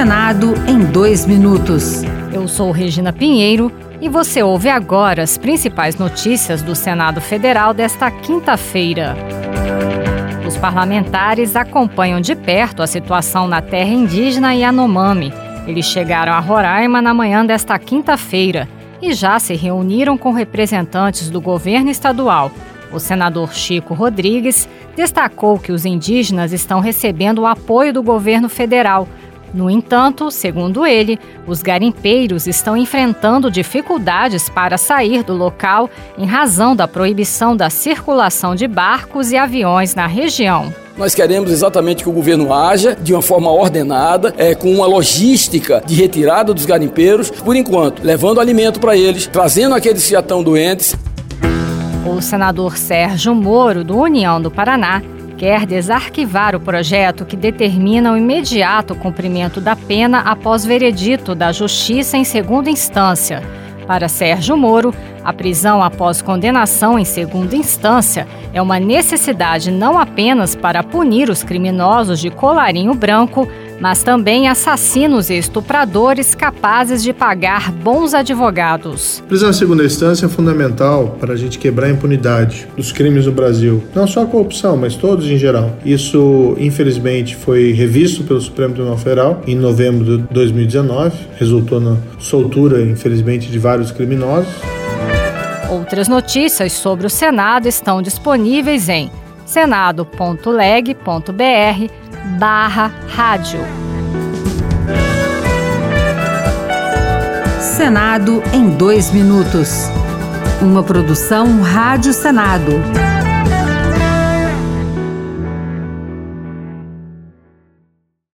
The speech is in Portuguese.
Senado em dois minutos. Eu sou Regina Pinheiro e você ouve agora as principais notícias do Senado Federal desta quinta-feira. Os parlamentares acompanham de perto a situação na terra indígena Yanomami. Eles chegaram a Roraima na manhã desta quinta-feira e já se reuniram com representantes do governo estadual. O senador Chico Rodrigues destacou que os indígenas estão recebendo o apoio do governo federal. No entanto, segundo ele, os garimpeiros estão enfrentando dificuldades para sair do local em razão da proibição da circulação de barcos e aviões na região. Nós queremos exatamente que o governo haja de uma forma ordenada, é, com uma logística de retirada dos garimpeiros, por enquanto, levando alimento para eles, trazendo aqueles que já estão doentes. O senador Sérgio Moro, do União do Paraná, quer desarquivar o projeto que determina o imediato cumprimento da pena após veredito da Justiça em segunda instância. Para Sérgio Moro, a prisão após condenação em segunda instância é uma necessidade não apenas para punir os criminosos de colarinho branco, mas também assassinos e estupradores capazes de pagar bons advogados. Prisão em segunda instância é fundamental para a gente quebrar a impunidade dos crimes no Brasil. Não só a corrupção, mas todos em geral. Isso, infelizmente, foi revisto pelo Supremo Tribunal Federal em novembro de 2019. Resultou na soltura, infelizmente, de vários criminosos. Outras notícias sobre o Senado estão disponíveis em senado.leg.br barra rádio. Senado em dois minutos. Uma produção Rádio Senado.